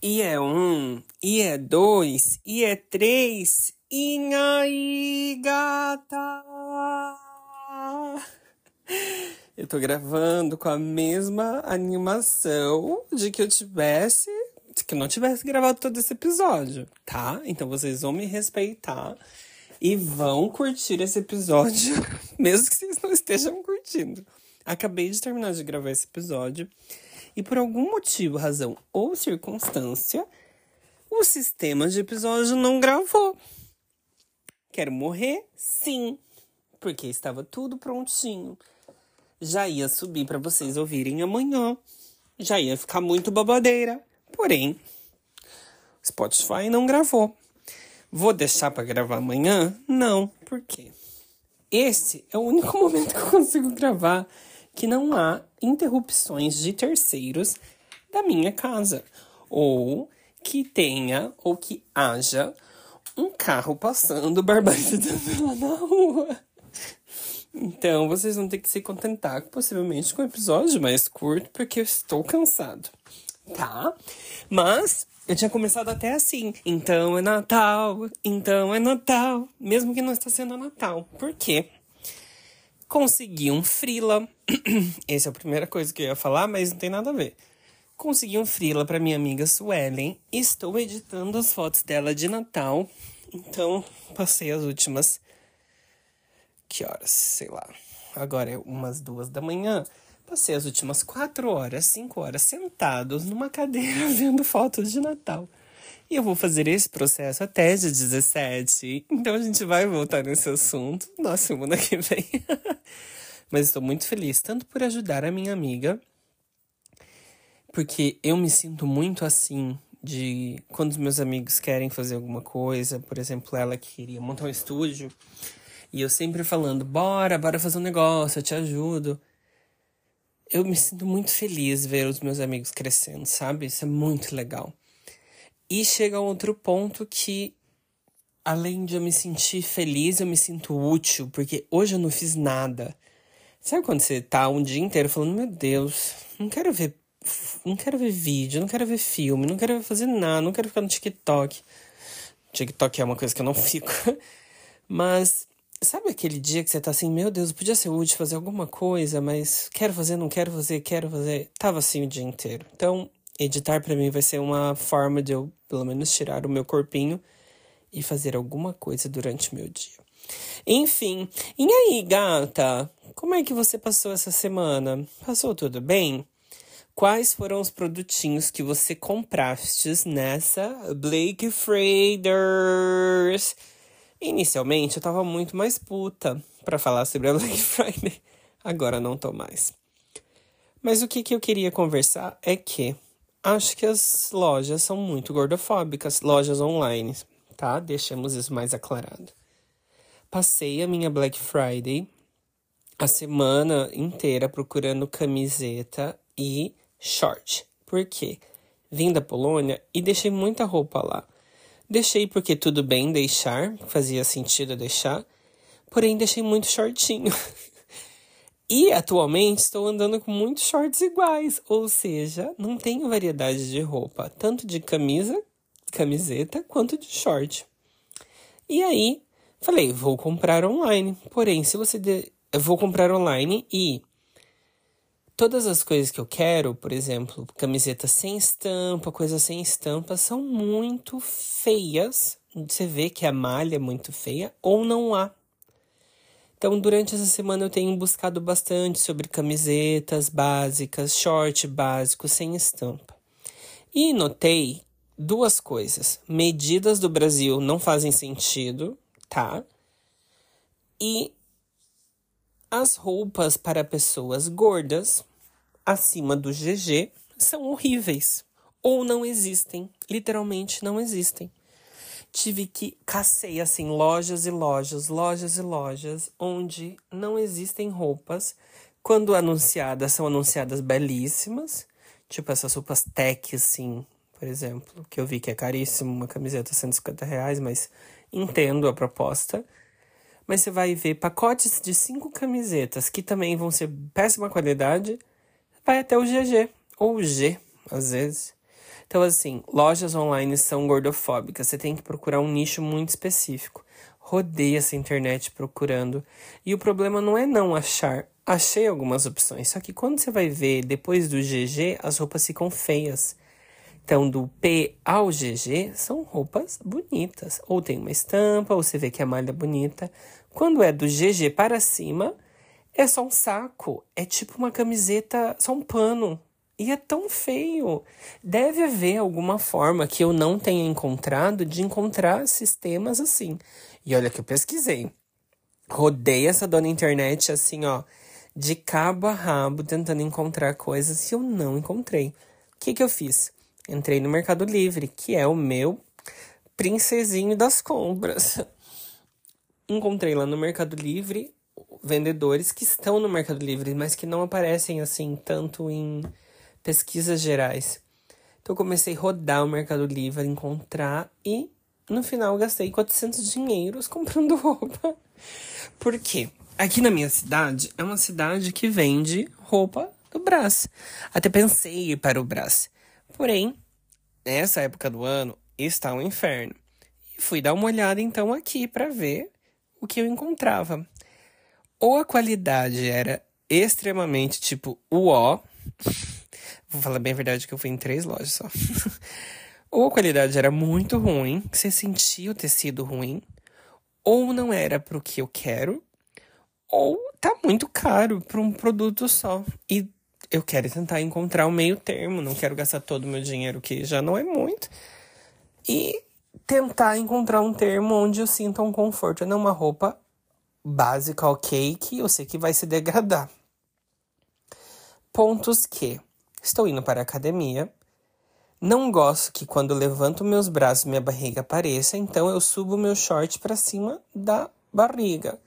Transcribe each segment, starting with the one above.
E é um, e é dois, e é três, e gata! Eu tô gravando com a mesma animação de que eu tivesse. De que eu não tivesse gravado todo esse episódio, tá? Então vocês vão me respeitar e vão curtir esse episódio, mesmo que vocês não estejam curtindo. Acabei de terminar de gravar esse episódio e por algum motivo, razão ou circunstância, o sistema de episódio não gravou. Quero morrer? Sim, porque estava tudo prontinho já ia subir para vocês ouvirem amanhã. Já ia ficar muito babadeira. Porém, Spotify não gravou. Vou deixar para gravar amanhã? Não, por quê? Esse é o único momento que eu consigo gravar que não há interrupções de terceiros da minha casa ou que tenha ou que haja um carro passando barbarizando lá na rua. Então vocês vão ter que se contentar possivelmente com um episódio mais curto, porque eu estou cansado, tá? Mas eu tinha começado até assim. Então é Natal, então é Natal, mesmo que não está sendo Natal. Por quê? Consegui um frila. Essa é a primeira coisa que eu ia falar, mas não tem nada a ver. Consegui um frila para minha amiga Suelen. Estou editando as fotos dela de Natal. Então, passei as últimas que horas? Sei lá. Agora é umas duas da manhã. Passei as últimas quatro horas, cinco horas sentados numa cadeira vendo fotos de Natal. E eu vou fazer esse processo até dia 17. Então a gente vai voltar nesse assunto na semana que vem. Mas estou muito feliz, tanto por ajudar a minha amiga, porque eu me sinto muito assim de quando os meus amigos querem fazer alguma coisa, por exemplo, ela queria montar um estúdio e eu sempre falando, bora, bora fazer um negócio, eu te ajudo. Eu me sinto muito feliz ver os meus amigos crescendo, sabe? Isso é muito legal. E chega a outro ponto que, além de eu me sentir feliz, eu me sinto útil, porque hoje eu não fiz nada. Sabe quando você tá um dia inteiro falando, meu Deus, não quero ver, não quero ver vídeo, não quero ver filme, não quero fazer nada, não quero ficar no TikTok. TikTok é uma coisa que eu não fico. Mas Sabe aquele dia que você tá assim, meu Deus, podia ser útil fazer alguma coisa, mas quero fazer, não quero fazer, quero fazer. Tava assim o dia inteiro. Então, editar para mim vai ser uma forma de eu, pelo menos, tirar o meu corpinho e fazer alguma coisa durante o meu dia. Enfim, e aí, gata? Como é que você passou essa semana? Passou tudo bem? Quais foram os produtinhos que você compraste nessa Blake Fraders? Inicialmente eu tava muito mais puta para falar sobre a Black Friday. Agora não tô mais. Mas o que, que eu queria conversar é que acho que as lojas são muito gordofóbicas, lojas online, tá? Deixemos isso mais aclarado. Passei a minha Black Friday a semana inteira procurando camiseta e short. Por quê? Vim da Polônia e deixei muita roupa lá. Deixei porque tudo bem deixar, fazia sentido deixar, porém deixei muito shortinho. e atualmente estou andando com muitos shorts iguais, ou seja, não tenho variedade de roupa, tanto de camisa, camiseta, quanto de short. E aí, falei, vou comprar online. Porém, se você de... eu vou comprar online e todas as coisas que eu quero, por exemplo, camiseta sem estampa, coisa sem estampa, são muito feias. Você vê que a malha é muito feia ou não há. Então, durante essa semana eu tenho buscado bastante sobre camisetas básicas, short básico sem estampa. E notei duas coisas. Medidas do Brasil não fazem sentido, tá? E as roupas para pessoas gordas acima do GG são horríveis ou não existem, literalmente não existem. Tive que cacei assim lojas e lojas, lojas e lojas onde não existem roupas. Quando anunciadas, são anunciadas belíssimas, tipo essas roupas tech assim, por exemplo, que eu vi que é caríssimo, uma camiseta 150 reais, mas entendo a proposta. Mas você vai ver pacotes de cinco camisetas que também vão ser péssima qualidade, vai até o GG ou G, às vezes. Então, assim, lojas online são gordofóbicas. Você tem que procurar um nicho muito específico. Rodeia essa internet procurando. E o problema não é não achar. Achei algumas opções. Só que quando você vai ver depois do GG, as roupas ficam feias. Então, do P ao GG são roupas bonitas. Ou tem uma estampa, ou você vê que a malha é bonita. Quando é do GG para cima, é só um saco. É tipo uma camiseta, só um pano. E é tão feio. Deve haver alguma forma que eu não tenha encontrado de encontrar sistemas assim. E olha que eu pesquisei. Rodei essa dona internet assim, ó, de cabo a rabo, tentando encontrar coisas e eu não encontrei. O que, que eu fiz? Entrei no Mercado Livre, que é o meu princesinho das compras. Encontrei lá no Mercado Livre vendedores que estão no Mercado Livre, mas que não aparecem assim tanto em pesquisas gerais. Então comecei a rodar o Mercado Livre, encontrar e no final gastei 400 dinheiros comprando roupa. Por quê? Aqui na minha cidade é uma cidade que vende roupa do Brás. Até pensei ir para o Brás. Porém, nessa época do ano está um inferno. E fui dar uma olhada então aqui para ver o que eu encontrava. Ou a qualidade era extremamente tipo uó, Vou falar bem a verdade que eu fui em três lojas só. ou a qualidade era muito ruim, você sentia o tecido ruim, ou não era pro que eu quero, ou tá muito caro para um produto só. E eu quero tentar encontrar o meio termo, não quero gastar todo o meu dinheiro, que já não é muito. E tentar encontrar um termo onde eu sinta um conforto. Não uma roupa básica, ok, que eu sei que vai se degradar. Pontos que Estou indo para a academia. Não gosto que quando levanto meus braços minha barriga apareça, então eu subo meu short para cima da barriga.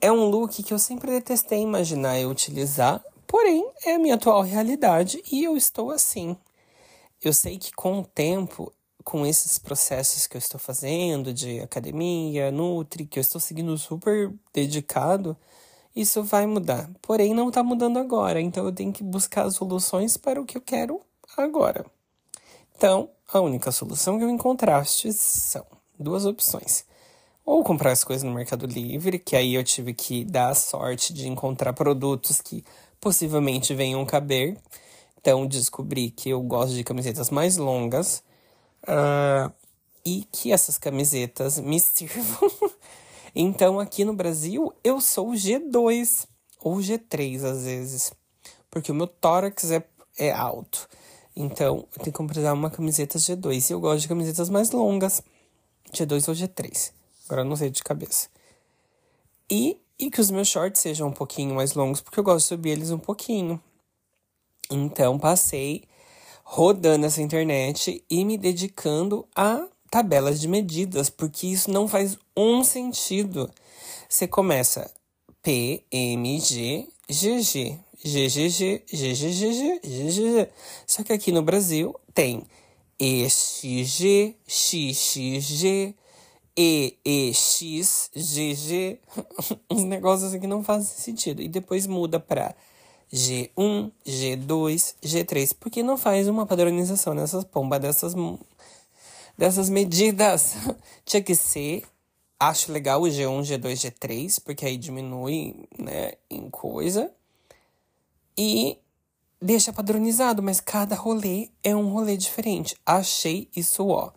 É um look que eu sempre detestei imaginar eu utilizar, porém é a minha atual realidade e eu estou assim. Eu sei que com o tempo, com esses processos que eu estou fazendo de academia, nutri, que eu estou seguindo super dedicado, isso vai mudar. Porém, não está mudando agora, então eu tenho que buscar soluções para o que eu quero agora. Então, a única solução que eu encontraste são duas opções. Ou comprar as coisas no Mercado Livre, que aí eu tive que dar a sorte de encontrar produtos que possivelmente venham caber. Então, descobri que eu gosto de camisetas mais longas uh, e que essas camisetas me sirvam Então, aqui no Brasil, eu sou G2 ou G3 às vezes, porque o meu tórax é, é alto. Então, eu tenho que comprar uma camiseta G2 e eu gosto de camisetas mais longas, G2 ou G3. Agora eu não sei de cabeça. E, e que os meus shorts sejam um pouquinho mais longos, porque eu gosto de subir eles um pouquinho. Então, passei rodando essa internet e me dedicando a tabelas de medidas, porque isso não faz um sentido. Você começa P, M, G, GG, GGG, GGG, GGG. Só que aqui no Brasil tem EXG, XXG, EEX, GG. Uns negócios que não fazem sentido. E depois muda para G1, G2, G3, porque não faz uma padronização nessas pombas dessas dessas medidas. Tinha que ser. Acho legal o G1, G2, G3, porque aí diminui, né, em coisa. E deixa padronizado, mas cada rolê é um rolê diferente. Achei isso ó.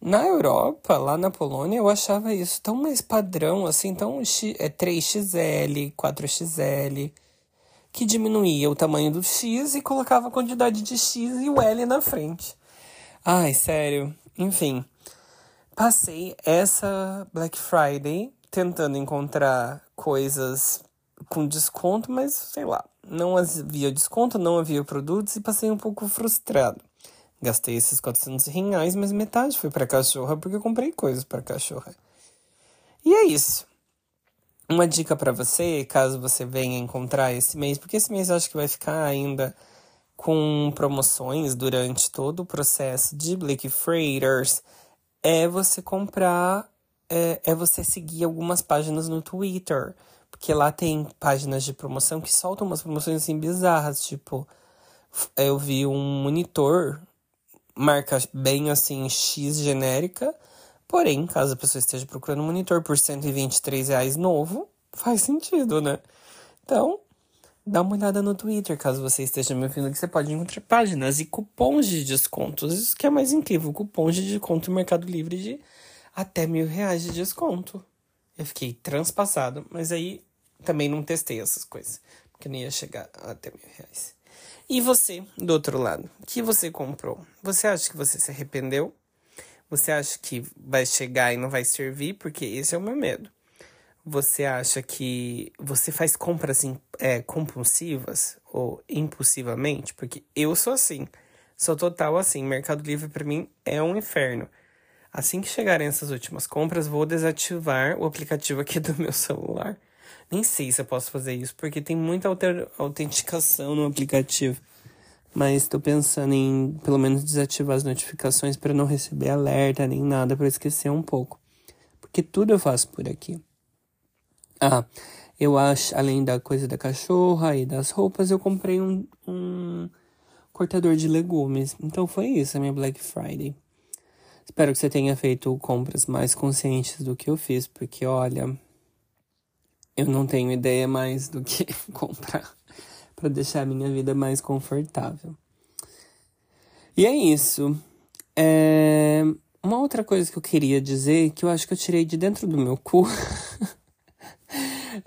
Na Europa, lá na Polônia, eu achava isso tão mais padrão, assim, tão é 3XL, 4XL, que diminuía o tamanho do X e colocava a quantidade de X e o L na frente. Ai, sério, enfim, passei essa Black Friday tentando encontrar coisas com desconto, mas sei lá, não havia desconto, não havia produtos e passei um pouco frustrado. Gastei esses 400 reais, mas metade foi para cachorra porque eu comprei coisas para cachorra. E é isso. Uma dica para você, caso você venha encontrar esse mês, porque esse mês eu acho que vai ficar ainda com promoções durante todo o processo de Black Fridays, é você comprar, é, é você seguir algumas páginas no Twitter. Porque lá tem páginas de promoção que soltam umas promoções assim bizarras. Tipo, eu vi um monitor, marca bem assim, X genérica. Porém, caso a pessoa esteja procurando um monitor por 123 reais novo, faz sentido, né? Então, dá uma olhada no Twitter, caso você esteja me ouvindo, que você pode encontrar páginas e cupons de descontos. Isso que é mais incrível, cupons de desconto no Mercado Livre de até mil reais de desconto. Eu fiquei transpassado, mas aí também não testei essas coisas, porque não ia chegar até mil reais. E você, do outro lado, o que você comprou? Você acha que você se arrependeu? Você acha que vai chegar e não vai servir? Porque esse é o meu medo. Você acha que você faz compras é, compulsivas ou impulsivamente? Porque eu sou assim. Sou total assim. Mercado Livre para mim é um inferno. Assim que chegarem essas últimas compras, vou desativar o aplicativo aqui do meu celular nem sei se eu posso fazer isso, porque tem muita autenticação no aplicativo. Mas estou pensando em pelo menos desativar as notificações para não receber alerta nem nada para esquecer um pouco. Porque tudo eu faço por aqui. Ah, eu acho, além da coisa da cachorra e das roupas, eu comprei um, um cortador de legumes. Então foi isso a minha Black Friday. Espero que você tenha feito compras mais conscientes do que eu fiz, porque olha, eu não tenho ideia mais do que comprar para deixar a minha vida mais confortável. E é isso. É... Uma outra coisa que eu queria dizer, que eu acho que eu tirei de dentro do meu cu.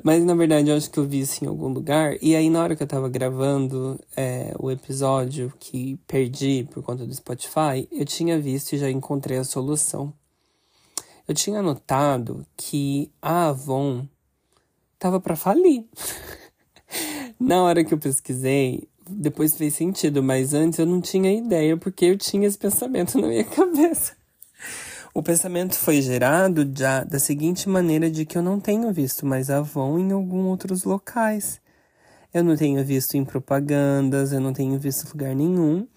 Mas na verdade eu acho que eu vi isso em algum lugar. E aí, na hora que eu tava gravando é, o episódio que perdi por conta do Spotify, eu tinha visto e já encontrei a solução. Eu tinha notado que a Avon tava para falir. Na hora que eu pesquisei, depois fez sentido, mas antes eu não tinha ideia porque eu tinha esse pensamento na minha cabeça. O pensamento foi gerado já da seguinte maneira de que eu não tenho visto mais Avon em alguns outros locais. Eu não tenho visto em propagandas, eu não tenho visto lugar nenhum.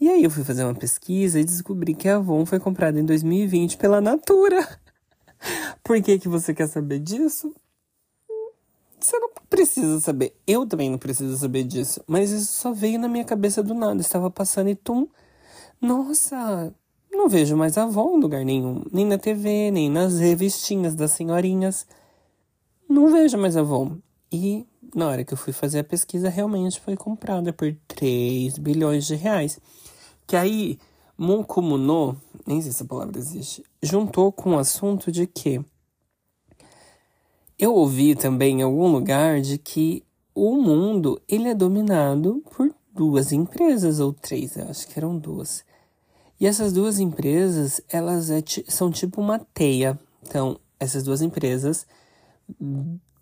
E aí eu fui fazer uma pesquisa e descobri que a Avon foi comprada em 2020 pela Natura. Por que que você quer saber disso? Você não precisa saber. Eu também não preciso saber disso. Mas isso só veio na minha cabeça do nada. Estava passando e tum. Nossa, não vejo mais a avó em lugar nenhum. Nem na TV, nem nas revistinhas das senhorinhas. Não vejo mais a avó. E na hora que eu fui fazer a pesquisa, realmente foi comprada por 3 bilhões de reais. Que aí, Moncomuno, nem sei se a palavra existe, juntou com o assunto de que eu ouvi também em algum lugar de que o mundo ele é dominado por duas empresas ou três, eu acho que eram duas. E essas duas empresas, elas é, são tipo uma teia. Então, essas duas empresas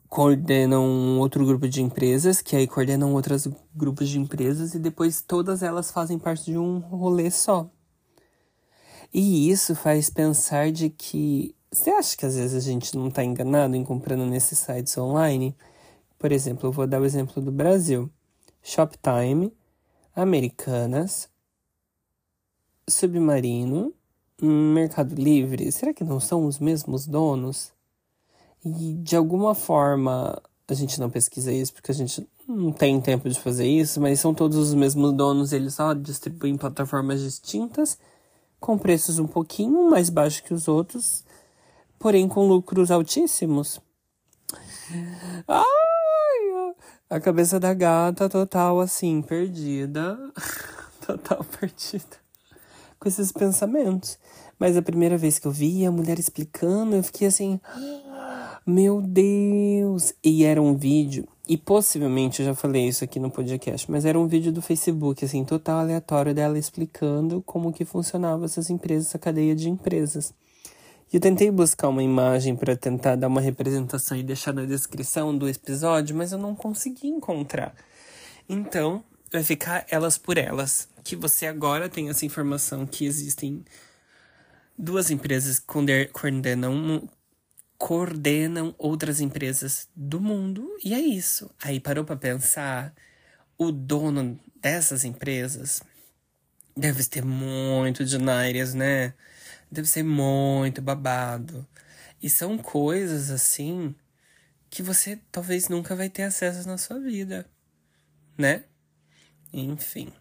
coordenam um outro grupo de empresas, que aí coordenam outros grupos de empresas, e depois todas elas fazem parte de um rolê só. E isso faz pensar de que você acha que às vezes a gente não está enganado em comprando nesses sites online? Por exemplo, eu vou dar o exemplo do Brasil: Shoptime, Americanas, Submarino, Mercado Livre. Será que não são os mesmos donos? E de alguma forma a gente não pesquisa isso porque a gente não tem tempo de fazer isso, mas são todos os mesmos donos, eles só distribuem em plataformas distintas, com preços um pouquinho mais baixos que os outros porém com lucros altíssimos. Ai, a cabeça da gata total assim, perdida. total perdida. Com esses pensamentos. Mas a primeira vez que eu vi a mulher explicando, eu fiquei assim. Meu Deus! E era um vídeo, e possivelmente eu já falei isso aqui no podcast, mas era um vídeo do Facebook, assim, total aleatório dela explicando como que funcionava essas empresas, essa cadeia de empresas. E eu tentei buscar uma imagem para tentar dar uma representação e deixar na descrição do episódio, mas eu não consegui encontrar. Então, vai ficar elas por elas. Que você agora tem essa informação que existem duas empresas que coordenam, coordenam outras empresas do mundo e é isso. Aí parou para pensar, o dono dessas empresas deve ter muito dinárias, né? Deve ser muito babado. E são coisas assim que você talvez nunca vai ter acesso na sua vida, né? Enfim.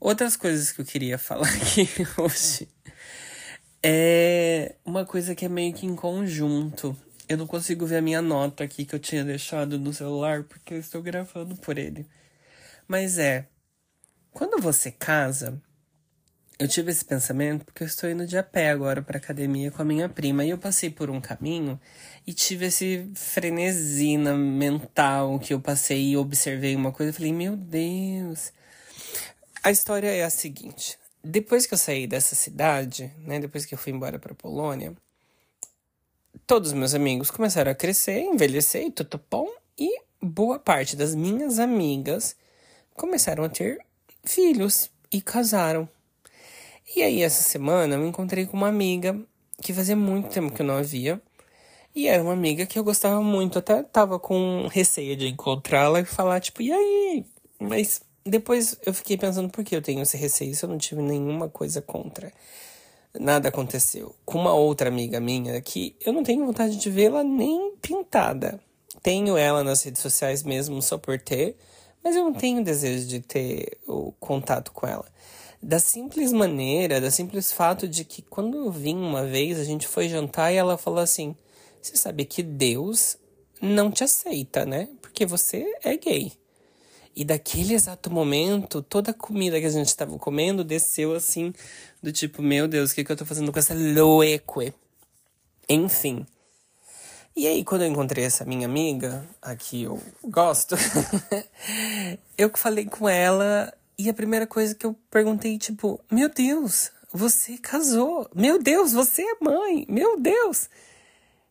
Outras coisas que eu queria falar aqui hoje é uma coisa que é meio que em conjunto. Eu não consigo ver a minha nota aqui que eu tinha deixado no celular porque eu estou gravando por ele. Mas é, quando você casa, eu tive esse pensamento porque eu estou indo de a pé agora para academia com a minha prima e eu passei por um caminho e tive esse frenesina mental que eu passei e observei uma coisa, eu falei: "Meu Deus". A história é a seguinte: depois que eu saí dessa cidade, né, depois que eu fui embora para Polônia, todos os meus amigos começaram a crescer, envelhecer e tutupom, e boa parte das minhas amigas começaram a ter filhos e casaram. E aí, essa semana, eu me encontrei com uma amiga que fazia muito tempo que eu não havia. E era uma amiga que eu gostava muito, até tava com receio de encontrá-la e falar, tipo, e aí? Mas depois eu fiquei pensando por que eu tenho esse receio se eu não tive nenhuma coisa contra. Nada aconteceu. Com uma outra amiga minha que eu não tenho vontade de vê-la nem pintada. Tenho ela nas redes sociais mesmo só por ter, mas eu não tenho desejo de ter o contato com ela. Da simples maneira, da simples fato de que quando eu vim uma vez, a gente foi jantar e ela falou assim: Você sabe que Deus não te aceita, né? Porque você é gay. E daquele exato momento, toda a comida que a gente estava comendo desceu assim, do tipo, meu Deus, o que, que eu tô fazendo com essa loeque? Enfim. E aí, quando eu encontrei essa minha amiga, a que eu gosto, eu falei com ela e a primeira coisa que eu perguntei, tipo, meu Deus, você casou. Meu Deus, você é mãe. Meu Deus.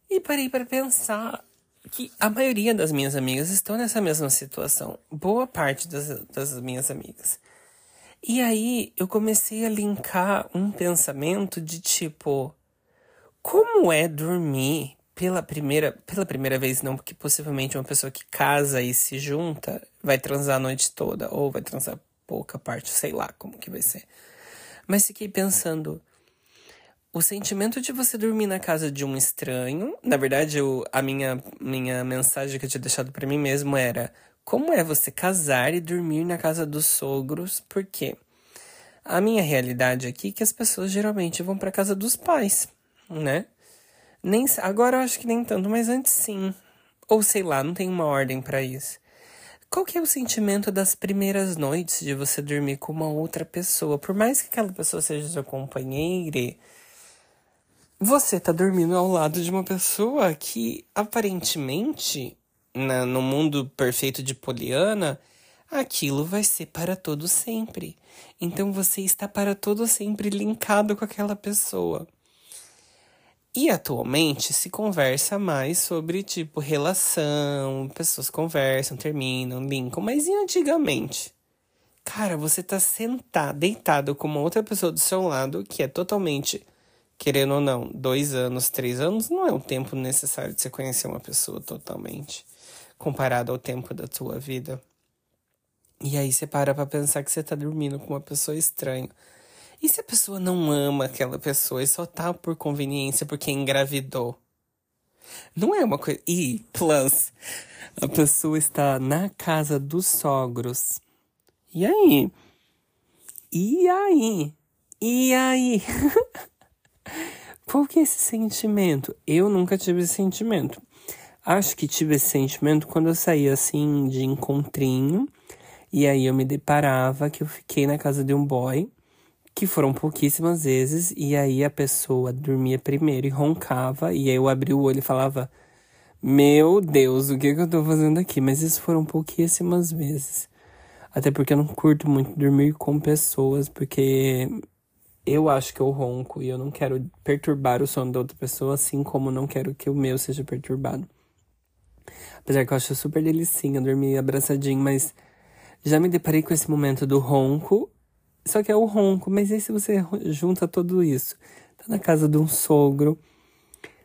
E parei para pensar que a maioria das minhas amigas estão nessa mesma situação. Boa parte das, das minhas amigas. E aí eu comecei a linkar um pensamento de tipo: como é dormir pela primeira, pela primeira vez, não, porque possivelmente uma pessoa que casa e se junta vai transar a noite toda, ou vai transar pouca parte, sei lá como que vai ser. Mas fiquei pensando, o sentimento de você dormir na casa de um estranho. Na verdade, eu, a minha, minha mensagem que eu tinha deixado para mim mesmo era: como é você casar e dormir na casa dos sogros? Porque a minha realidade aqui é que as pessoas geralmente vão para casa dos pais, né? Nem agora eu acho que nem tanto, mas antes sim. Ou sei lá, não tem uma ordem para isso. Qual que é o sentimento das primeiras noites de você dormir com uma outra pessoa? Por mais que aquela pessoa seja sua companheira, você tá dormindo ao lado de uma pessoa que aparentemente, no mundo perfeito de Poliana, aquilo vai ser para todo sempre. Então você está para todo sempre linkado com aquela pessoa. E atualmente se conversa mais sobre tipo relação, pessoas conversam, terminam, linkam, mas e antigamente? Cara, você tá sentado, deitado com uma outra pessoa do seu lado que é totalmente querendo ou não, dois anos, três anos não é o tempo necessário de você conhecer uma pessoa totalmente, comparado ao tempo da tua vida. E aí você para pra pensar que você tá dormindo com uma pessoa estranha. E se a pessoa não ama aquela pessoa e só tá por conveniência porque engravidou? Não é uma coisa. E, plus, a pessoa está na casa dos sogros. E aí? E aí? E aí? Qual que é esse sentimento? Eu nunca tive esse sentimento. Acho que tive esse sentimento quando eu saía assim de encontrinho. E aí eu me deparava que eu fiquei na casa de um boy, que foram pouquíssimas vezes, e aí a pessoa dormia primeiro e roncava, e aí eu abri o olho e falava: Meu Deus, o que, que eu tô fazendo aqui? Mas isso foram pouquíssimas vezes. Até porque eu não curto muito dormir com pessoas, porque eu acho que eu ronco e eu não quero perturbar o sono da outra pessoa, assim como não quero que o meu seja perturbado. Apesar que eu acho super delicinha dormir abraçadinho, mas Já me deparei com esse momento do ronco, só que é o ronco, mas aí se você junta tudo isso, tá na casa de um sogro,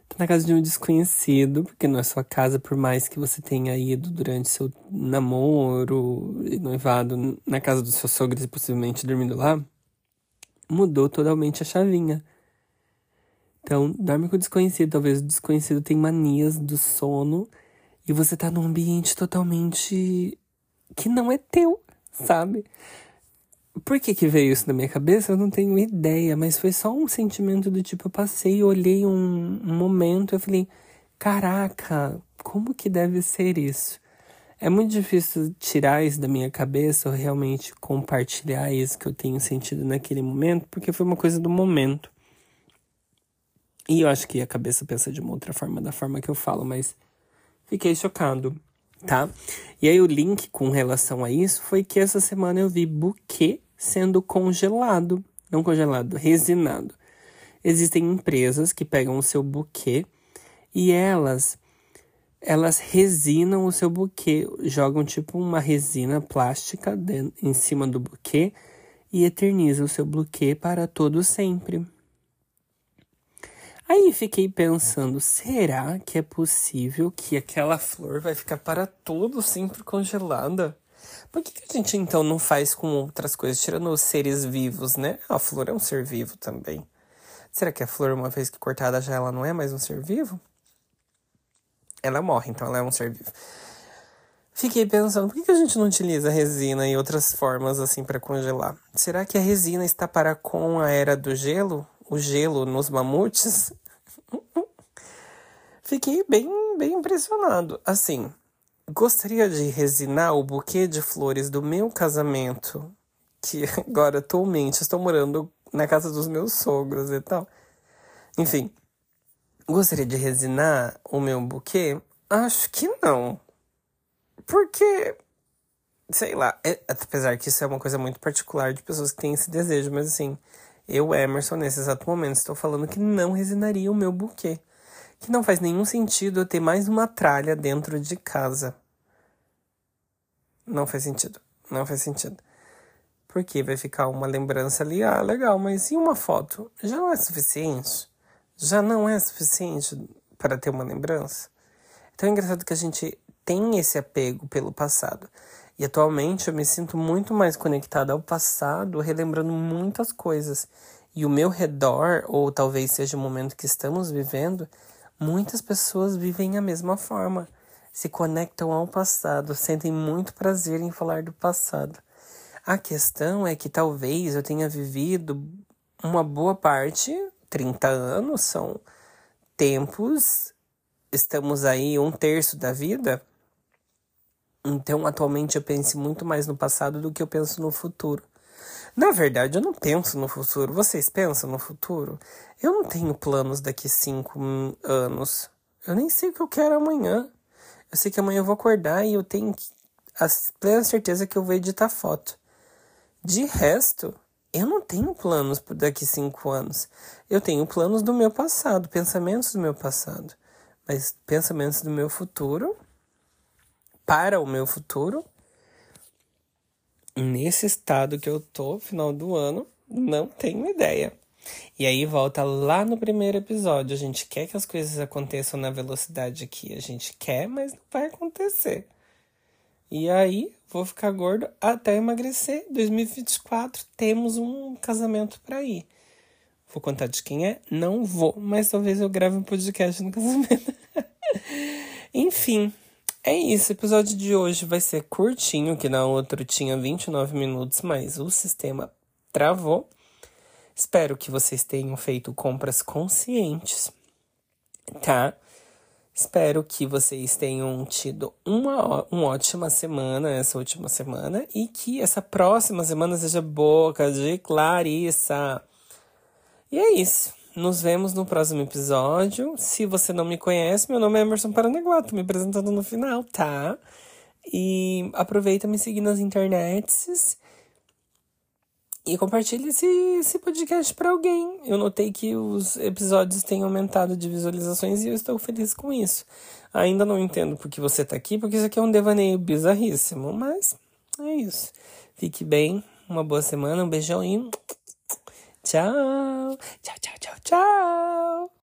tá na casa de um desconhecido, porque não é sua casa, por mais que você tenha ido durante seu namoro e noivado na casa dos seus sogros e possivelmente dormindo lá, mudou totalmente a chavinha. Então, dorme com o desconhecido. Talvez o desconhecido tenha manias do sono e você tá num ambiente totalmente que não é teu, sabe? Por que que veio isso na minha cabeça? Eu não tenho ideia, mas foi só um sentimento do tipo, eu passei, olhei um, um momento, eu falei, caraca, como que deve ser isso? É muito difícil tirar isso da minha cabeça ou realmente compartilhar isso que eu tenho sentido naquele momento, porque foi uma coisa do momento. E eu acho que a cabeça pensa de uma outra forma, da forma que eu falo, mas fiquei chocado, tá? E aí o link com relação a isso foi que essa semana eu vi buquê sendo congelado, não congelado, resinado. Existem empresas que pegam o seu buquê e elas elas resinam o seu buquê, jogam tipo uma resina plástica em cima do buquê e eternizam o seu buquê para todo sempre. Aí fiquei pensando, será que é possível que aquela flor vai ficar para todo sempre congelada? Por que, que a gente então não faz com outras coisas, tirando os seres vivos, né? A flor é um ser vivo também. Será que a flor, uma vez que cortada, já ela não é mais um ser vivo? Ela morre, então ela é um ser vivo. Fiquei pensando, por que, que a gente não utiliza resina e outras formas assim para congelar? Será que a resina está para com a era do gelo? O gelo nos mamutes? Fiquei bem, bem impressionado. Assim, gostaria de resinar o buquê de flores do meu casamento, que agora atualmente estou morando na casa dos meus sogros e tal. Enfim, gostaria de resinar o meu buquê? Acho que não. Porque, sei lá, é, apesar que isso é uma coisa muito particular de pessoas que têm esse desejo, mas assim, eu, Emerson, nesse exato momento, estou falando que não resinaria o meu buquê. Que não faz nenhum sentido eu ter mais uma tralha dentro de casa. Não faz sentido. Não faz sentido. Porque vai ficar uma lembrança ali, ah, legal, mas e uma foto? Já não é suficiente? Já não é suficiente para ter uma lembrança? Então é engraçado que a gente tem esse apego pelo passado. E atualmente eu me sinto muito mais conectada ao passado, relembrando muitas coisas. E o meu redor, ou talvez seja o momento que estamos vivendo, muitas pessoas vivem a mesma forma. Se conectam ao passado, sentem muito prazer em falar do passado. A questão é que talvez eu tenha vivido uma boa parte, 30 anos são tempos, estamos aí um terço da vida então, atualmente eu penso muito mais no passado do que eu penso no futuro. Na verdade, eu não penso no futuro. Vocês pensam no futuro? Eu não tenho planos daqui cinco anos. Eu nem sei o que eu quero amanhã. Eu sei que amanhã eu vou acordar e eu tenho a plena certeza que eu vou editar foto. De resto, eu não tenho planos daqui cinco anos. Eu tenho planos do meu passado, pensamentos do meu passado. Mas pensamentos do meu futuro, para o meu futuro, nesse estado que eu tô, final do ano, não tenho ideia. E aí volta lá no primeiro episódio. A gente quer que as coisas aconteçam na velocidade que a gente quer, mas não vai acontecer. E aí vou ficar gordo até emagrecer. 2024 temos um casamento para ir. Vou contar de quem é? Não vou, mas talvez eu grave um podcast no casamento. Enfim, é isso, o episódio de hoje vai ser curtinho, que na outra tinha 29 minutos, mas o sistema travou. Espero que vocês tenham feito compras conscientes, tá? Espero que vocês tenham tido uma, uma ótima semana, essa última semana, e que essa próxima semana seja boca de Clarissa. E é isso. Nos vemos no próximo episódio. Se você não me conhece, meu nome é Emerson Paranaguá, tô me apresentando no final, tá? E aproveita me seguir nas internets e compartilhe esse, esse podcast para alguém. Eu notei que os episódios têm aumentado de visualizações e eu estou feliz com isso. Ainda não entendo porque você tá aqui, porque isso aqui é um devaneio bizarríssimo, mas É isso. Fique bem, uma boa semana, um beijão e 叫叫叫叫叫！